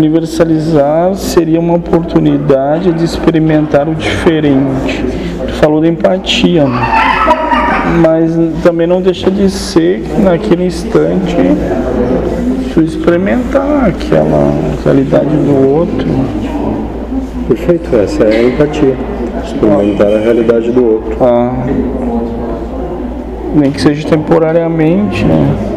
Universalizar seria uma oportunidade de experimentar o diferente. Tu falou da empatia, né? mas também não deixa de ser que naquele instante tu experimentar aquela realidade do outro. Perfeito, essa é a empatia. Experimentar a realidade do outro. Ah, nem que seja temporariamente, né?